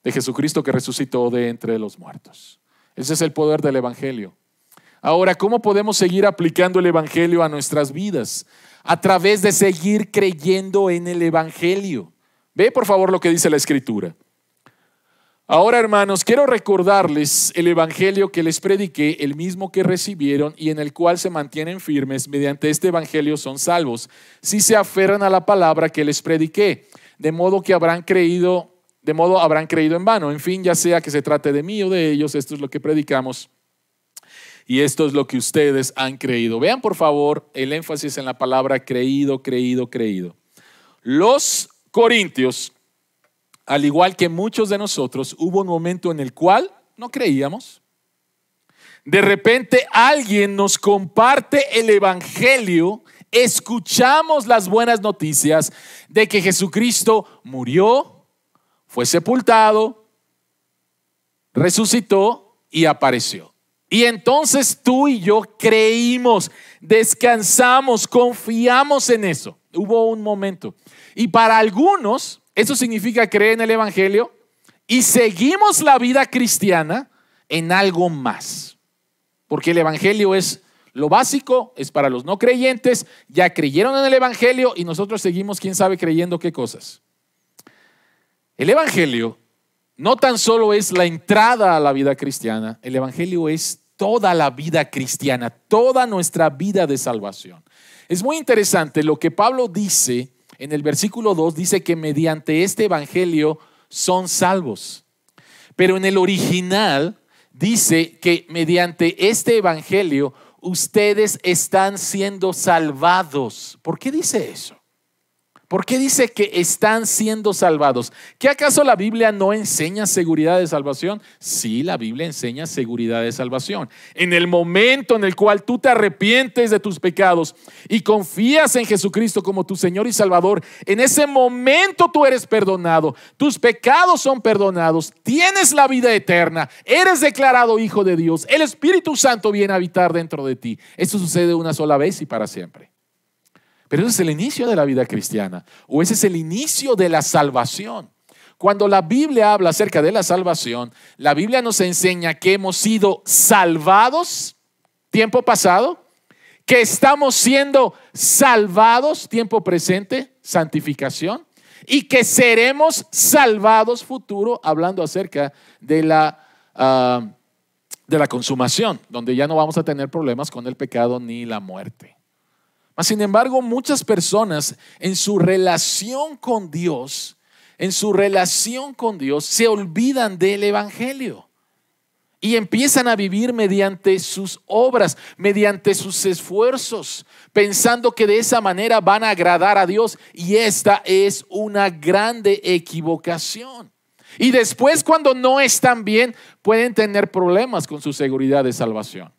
de Jesucristo que resucitó de entre los muertos. Ese es el poder del Evangelio. Ahora, ¿cómo podemos seguir aplicando el Evangelio a nuestras vidas? A través de seguir creyendo en el Evangelio. Ve por favor lo que dice la Escritura. Ahora, hermanos, quiero recordarles el Evangelio que les prediqué, el mismo que recibieron y en el cual se mantienen firmes. Mediante este Evangelio son salvos, si se aferran a la palabra que les prediqué. De modo que habrán creído de modo habrán creído en vano. En fin, ya sea que se trate de mí o de ellos, esto es lo que predicamos y esto es lo que ustedes han creído. Vean por favor el énfasis en la palabra creído, creído, creído. Los corintios, al igual que muchos de nosotros, hubo un momento en el cual no creíamos. De repente alguien nos comparte el Evangelio, escuchamos las buenas noticias de que Jesucristo murió, fue sepultado, resucitó y apareció. Y entonces tú y yo creímos, descansamos, confiamos en eso. Hubo un momento. Y para algunos, eso significa creer en el Evangelio y seguimos la vida cristiana en algo más. Porque el Evangelio es lo básico, es para los no creyentes, ya creyeron en el Evangelio y nosotros seguimos, quién sabe, creyendo qué cosas. El Evangelio no tan solo es la entrada a la vida cristiana, el Evangelio es toda la vida cristiana, toda nuestra vida de salvación. Es muy interesante lo que Pablo dice en el versículo 2, dice que mediante este Evangelio son salvos. Pero en el original dice que mediante este Evangelio ustedes están siendo salvados. ¿Por qué dice eso? ¿Por qué dice que están siendo salvados? ¿Qué acaso la Biblia no enseña seguridad de salvación? Sí, la Biblia enseña seguridad de salvación. En el momento en el cual tú te arrepientes de tus pecados y confías en Jesucristo como tu Señor y Salvador, en ese momento tú eres perdonado, tus pecados son perdonados, tienes la vida eterna, eres declarado hijo de Dios, el Espíritu Santo viene a habitar dentro de ti. Eso sucede una sola vez y para siempre. Pero ese es el inicio de la vida cristiana o ese es el inicio de la salvación. Cuando la Biblia habla acerca de la salvación, la Biblia nos enseña que hemos sido salvados, tiempo pasado, que estamos siendo salvados, tiempo presente, santificación, y que seremos salvados futuro, hablando acerca de la, ah, de la consumación, donde ya no vamos a tener problemas con el pecado ni la muerte. Sin embargo, muchas personas en su relación con Dios, en su relación con Dios, se olvidan del Evangelio y empiezan a vivir mediante sus obras, mediante sus esfuerzos, pensando que de esa manera van a agradar a Dios. Y esta es una grande equivocación. Y después cuando no están bien, pueden tener problemas con su seguridad de salvación.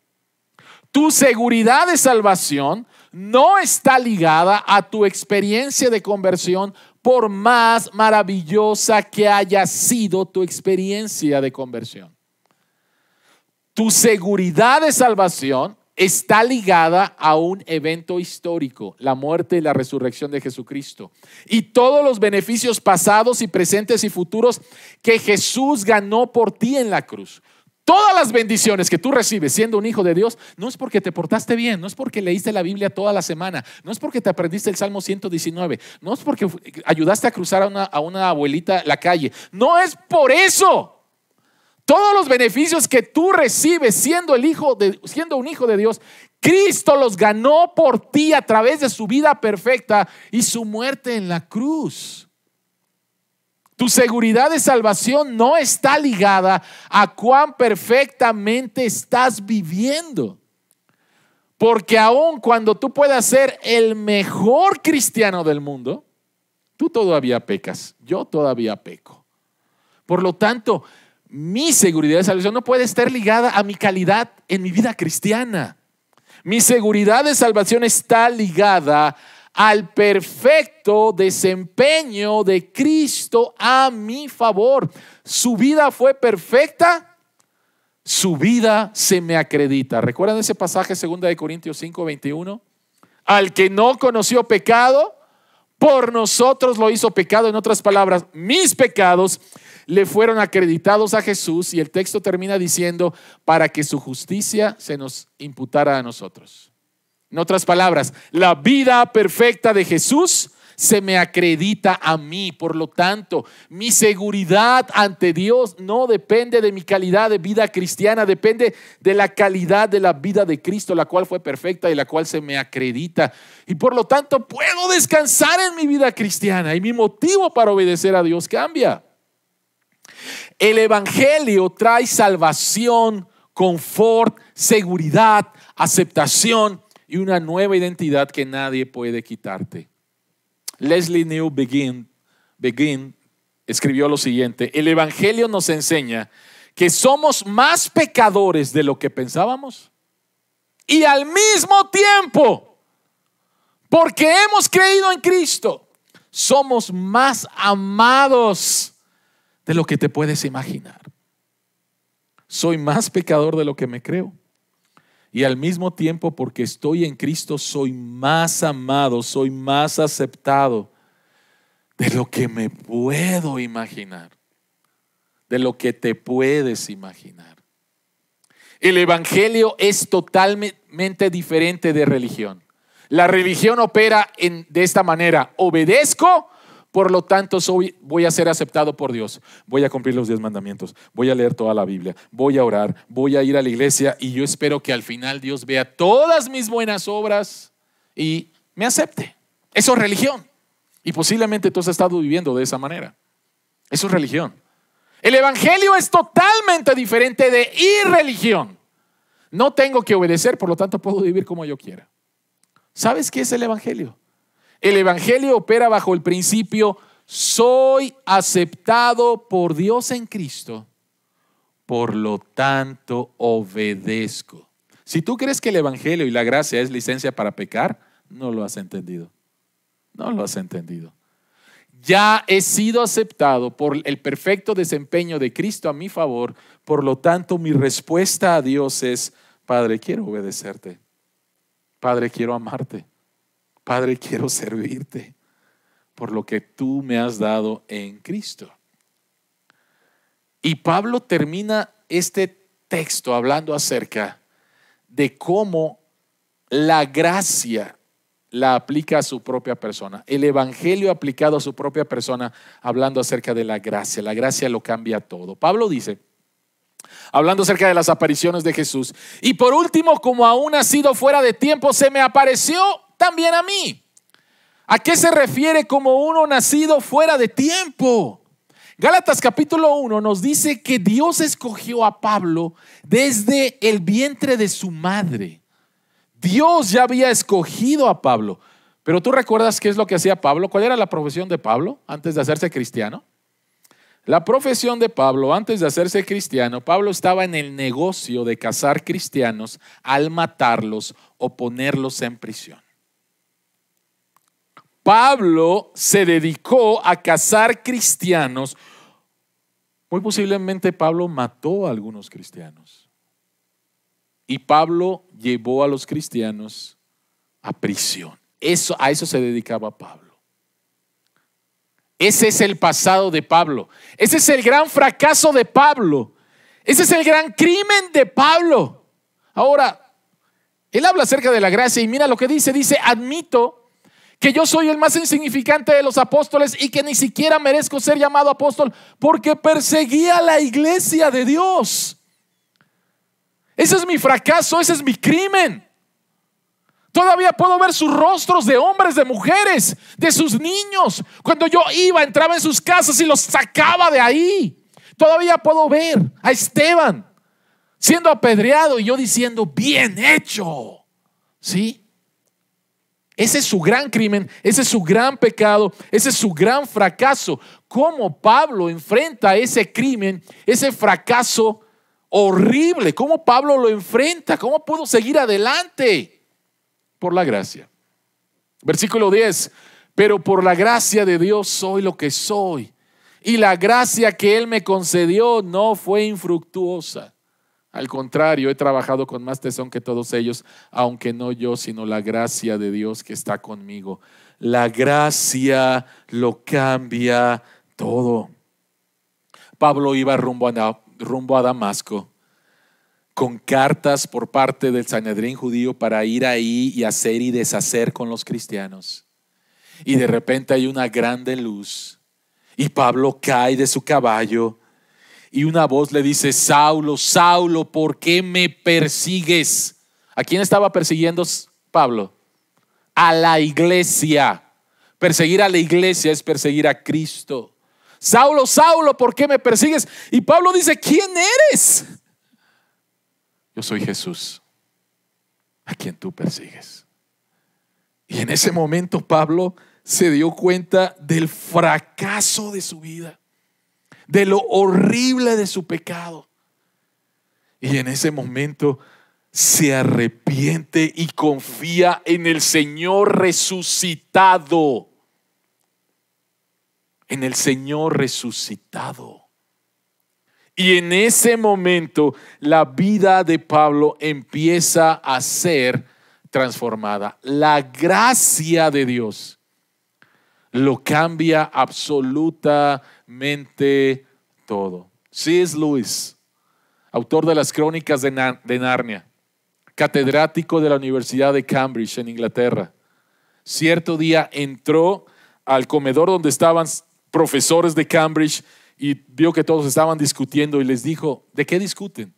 Tu seguridad de salvación no está ligada a tu experiencia de conversión por más maravillosa que haya sido tu experiencia de conversión. Tu seguridad de salvación está ligada a un evento histórico, la muerte y la resurrección de Jesucristo. Y todos los beneficios pasados y presentes y futuros que Jesús ganó por ti en la cruz. Todas las bendiciones que tú recibes siendo un hijo de Dios no es porque te portaste bien, no es porque leíste la Biblia toda la semana, no es porque te aprendiste el Salmo 119, no es porque ayudaste a cruzar a una, a una abuelita la calle, no es por eso. Todos los beneficios que tú recibes siendo, el hijo de, siendo un hijo de Dios, Cristo los ganó por ti a través de su vida perfecta y su muerte en la cruz. Tu seguridad de salvación no está ligada a cuán perfectamente estás viviendo. Porque aun cuando tú puedas ser el mejor cristiano del mundo, tú todavía pecas, yo todavía peco. Por lo tanto, mi seguridad de salvación no puede estar ligada a mi calidad en mi vida cristiana. Mi seguridad de salvación está ligada al perfecto desempeño de Cristo a mi favor. Su vida fue perfecta, su vida se me acredita. ¿Recuerdan ese pasaje 2 de Corintios 5, 21? Al que no conoció pecado, por nosotros lo hizo pecado. En otras palabras, mis pecados le fueron acreditados a Jesús y el texto termina diciendo, para que su justicia se nos imputara a nosotros. En otras palabras, la vida perfecta de Jesús se me acredita a mí. Por lo tanto, mi seguridad ante Dios no depende de mi calidad de vida cristiana, depende de la calidad de la vida de Cristo, la cual fue perfecta y la cual se me acredita. Y por lo tanto, puedo descansar en mi vida cristiana y mi motivo para obedecer a Dios cambia. El Evangelio trae salvación, confort, seguridad, aceptación y una nueva identidad que nadie puede quitarte. Leslie New Begin, Begin escribió lo siguiente, el Evangelio nos enseña que somos más pecadores de lo que pensábamos y al mismo tiempo, porque hemos creído en Cristo, somos más amados de lo que te puedes imaginar. Soy más pecador de lo que me creo. Y al mismo tiempo, porque estoy en Cristo, soy más amado, soy más aceptado de lo que me puedo imaginar, de lo que te puedes imaginar. El Evangelio es totalmente diferente de religión. La religión opera en, de esta manera, obedezco, por lo tanto soy, voy a ser aceptado por Dios, voy a cumplir los diez mandamientos, voy a leer toda la Biblia, voy a orar, voy a ir a la iglesia y yo espero que al final Dios vea todas mis buenas obras y me acepte. Eso es religión. Y posiblemente tú has estado viviendo de esa manera. Eso es religión. El Evangelio es totalmente diferente de irreligión. No tengo que obedecer, por lo tanto puedo vivir como yo quiera. ¿Sabes qué es el Evangelio? El Evangelio opera bajo el principio, soy aceptado por Dios en Cristo, por lo tanto obedezco. Si tú crees que el Evangelio y la gracia es licencia para pecar, no lo has entendido. No lo has entendido. Ya he sido aceptado por el perfecto desempeño de Cristo a mi favor, por lo tanto mi respuesta a Dios es, Padre, quiero obedecerte. Padre, quiero amarte. Padre, quiero servirte por lo que tú me has dado en Cristo. Y Pablo termina este texto hablando acerca de cómo la gracia la aplica a su propia persona. El Evangelio aplicado a su propia persona, hablando acerca de la gracia. La gracia lo cambia todo. Pablo dice, hablando acerca de las apariciones de Jesús, y por último, como aún ha sido fuera de tiempo, se me apareció también a mí. ¿A qué se refiere como uno nacido fuera de tiempo? Gálatas capítulo 1 nos dice que Dios escogió a Pablo desde el vientre de su madre. Dios ya había escogido a Pablo. Pero tú recuerdas qué es lo que hacía Pablo? ¿Cuál era la profesión de Pablo antes de hacerse cristiano? La profesión de Pablo antes de hacerse cristiano, Pablo estaba en el negocio de cazar cristianos al matarlos o ponerlos en prisión. Pablo se dedicó a cazar cristianos. Muy posiblemente Pablo mató a algunos cristianos. Y Pablo llevó a los cristianos a prisión. Eso, a eso se dedicaba Pablo. Ese es el pasado de Pablo. Ese es el gran fracaso de Pablo. Ese es el gran crimen de Pablo. Ahora, él habla acerca de la gracia y mira lo que dice. Dice, admito que yo soy el más insignificante de los apóstoles y que ni siquiera merezco ser llamado apóstol porque perseguía la iglesia de Dios. Ese es mi fracaso, ese es mi crimen. Todavía puedo ver sus rostros de hombres, de mujeres, de sus niños. Cuando yo iba, entraba en sus casas y los sacaba de ahí. Todavía puedo ver a Esteban siendo apedreado y yo diciendo, bien hecho. ¿Sí? Ese es su gran crimen, ese es su gran pecado, ese es su gran fracaso. ¿Cómo Pablo enfrenta ese crimen, ese fracaso horrible? ¿Cómo Pablo lo enfrenta? ¿Cómo puedo seguir adelante? Por la gracia. Versículo 10, pero por la gracia de Dios soy lo que soy. Y la gracia que Él me concedió no fue infructuosa. Al contrario, he trabajado con más tesón que todos ellos, aunque no yo, sino la gracia de Dios que está conmigo. La gracia lo cambia todo. Pablo iba rumbo a, rumbo a Damasco con cartas por parte del Sanedrín judío para ir ahí y hacer y deshacer con los cristianos. Y de repente hay una grande luz y Pablo cae de su caballo y una voz le dice, Saulo, Saulo, ¿por qué me persigues? ¿A quién estaba persiguiendo Pablo? A la iglesia. Perseguir a la iglesia es perseguir a Cristo. Saulo, Saulo, ¿por qué me persigues? Y Pablo dice, ¿quién eres? Yo soy Jesús, a quien tú persigues. Y en ese momento Pablo se dio cuenta del fracaso de su vida, de lo horrible de su pecado. Y en ese momento se arrepiente y confía en el Señor resucitado. En el Señor resucitado. Y en ese momento la vida de Pablo empieza a ser transformada. La gracia de Dios lo cambia absolutamente todo. es Lewis, autor de las crónicas de, Narnia, catedrático de la Universidad de Cambridge en Inglaterra, cierto día entró al comedor donde estaban profesores de Cambridge y vio que todos estaban discutiendo y les dijo, ¿de qué discuten?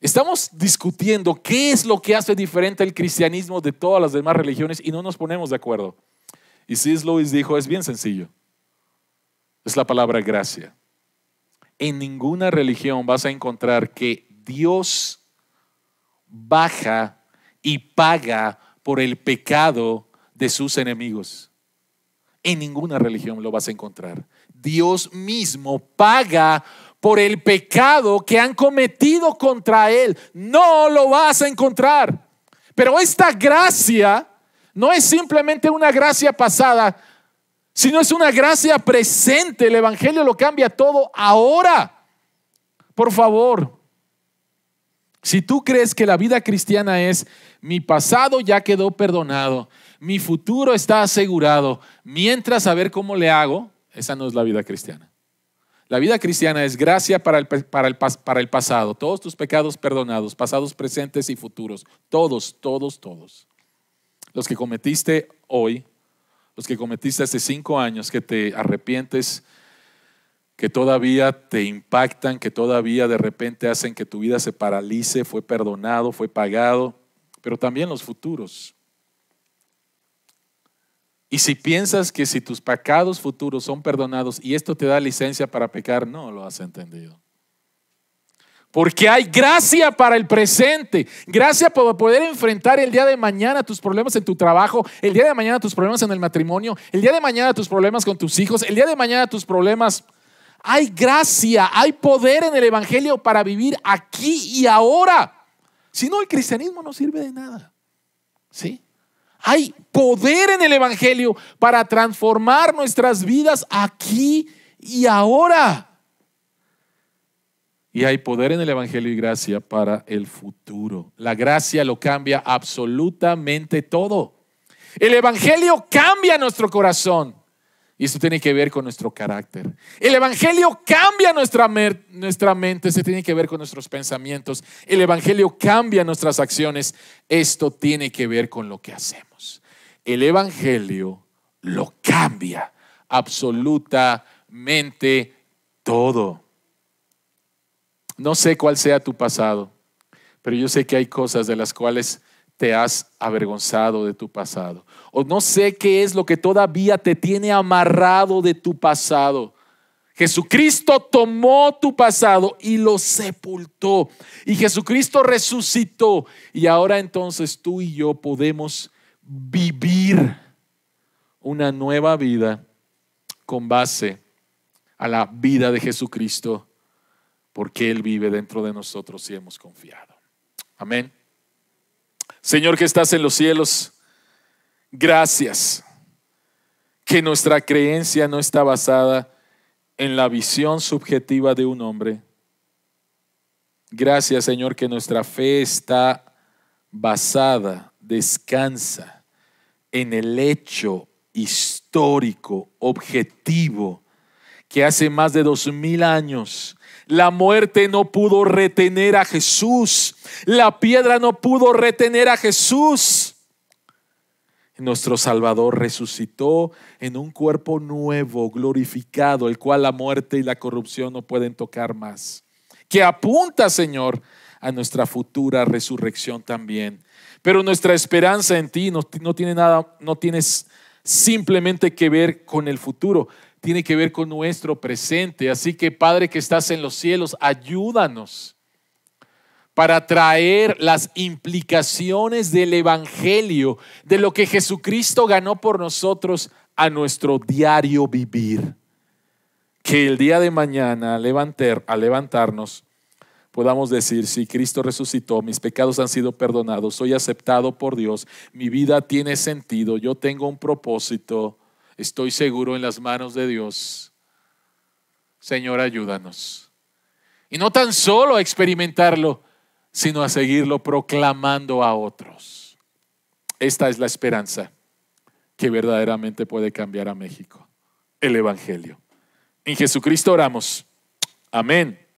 Estamos discutiendo qué es lo que hace diferente el cristianismo de todas las demás religiones y no nos ponemos de acuerdo. Y C.S. Lewis dijo, es bien sencillo. Es la palabra gracia. En ninguna religión vas a encontrar que Dios baja y paga por el pecado de sus enemigos. En ninguna religión lo vas a encontrar. Dios mismo paga por el pecado que han cometido contra Él. No lo vas a encontrar. Pero esta gracia no es simplemente una gracia pasada, sino es una gracia presente. El Evangelio lo cambia todo ahora. Por favor, si tú crees que la vida cristiana es mi pasado ya quedó perdonado, mi futuro está asegurado, mientras a ver cómo le hago, esa no es la vida cristiana. La vida cristiana es gracia para el, para, el, para el pasado, todos tus pecados perdonados, pasados, presentes y futuros, todos, todos, todos. Los que cometiste hoy, los que cometiste hace cinco años, que te arrepientes, que todavía te impactan, que todavía de repente hacen que tu vida se paralice, fue perdonado, fue pagado, pero también los futuros. Y si piensas que si tus pecados futuros son perdonados y esto te da licencia para pecar, no lo has entendido. Porque hay gracia para el presente, gracia para poder enfrentar el día de mañana tus problemas en tu trabajo, el día de mañana tus problemas en el matrimonio, el día de mañana tus problemas con tus hijos, el día de mañana tus problemas. Hay gracia, hay poder en el Evangelio para vivir aquí y ahora. Si no, el cristianismo no sirve de nada. ¿Sí? Hay poder en el Evangelio para transformar nuestras vidas aquí y ahora. Y hay poder en el Evangelio y gracia para el futuro. La gracia lo cambia absolutamente todo. El Evangelio cambia nuestro corazón. Y esto tiene que ver con nuestro carácter. El Evangelio cambia nuestra, nuestra mente, se tiene que ver con nuestros pensamientos. El Evangelio cambia nuestras acciones. Esto tiene que ver con lo que hacemos. El Evangelio lo cambia absolutamente todo. No sé cuál sea tu pasado, pero yo sé que hay cosas de las cuales te has avergonzado de tu pasado. O no sé qué es lo que todavía te tiene amarrado de tu pasado. Jesucristo tomó tu pasado y lo sepultó. Y Jesucristo resucitó. Y ahora entonces tú y yo podemos vivir una nueva vida con base a la vida de Jesucristo, porque Él vive dentro de nosotros y hemos confiado. Amén. Señor que estás en los cielos, gracias que nuestra creencia no está basada en la visión subjetiva de un hombre. Gracias Señor que nuestra fe está basada, descansa en el hecho histórico, objetivo, que hace más de dos mil años la muerte no pudo retener a Jesús. La piedra no pudo retener a Jesús. Nuestro Salvador resucitó en un cuerpo nuevo, glorificado, el cual la muerte y la corrupción no pueden tocar más. Que apunta, Señor, a nuestra futura resurrección también. Pero nuestra esperanza en ti no, tiene nada, no tienes simplemente que ver con el futuro, tiene que ver con nuestro presente. Así que Padre que estás en los cielos, ayúdanos para traer las implicaciones del Evangelio, de lo que Jesucristo ganó por nosotros a nuestro diario vivir. Que el día de mañana al, levantar, levantarnos podamos decir, si Cristo resucitó, mis pecados han sido perdonados, soy aceptado por Dios, mi vida tiene sentido, yo tengo un propósito, estoy seguro en las manos de Dios. Señor, ayúdanos. Y no tan solo a experimentarlo, sino a seguirlo proclamando a otros. Esta es la esperanza que verdaderamente puede cambiar a México, el Evangelio. En Jesucristo oramos. Amén.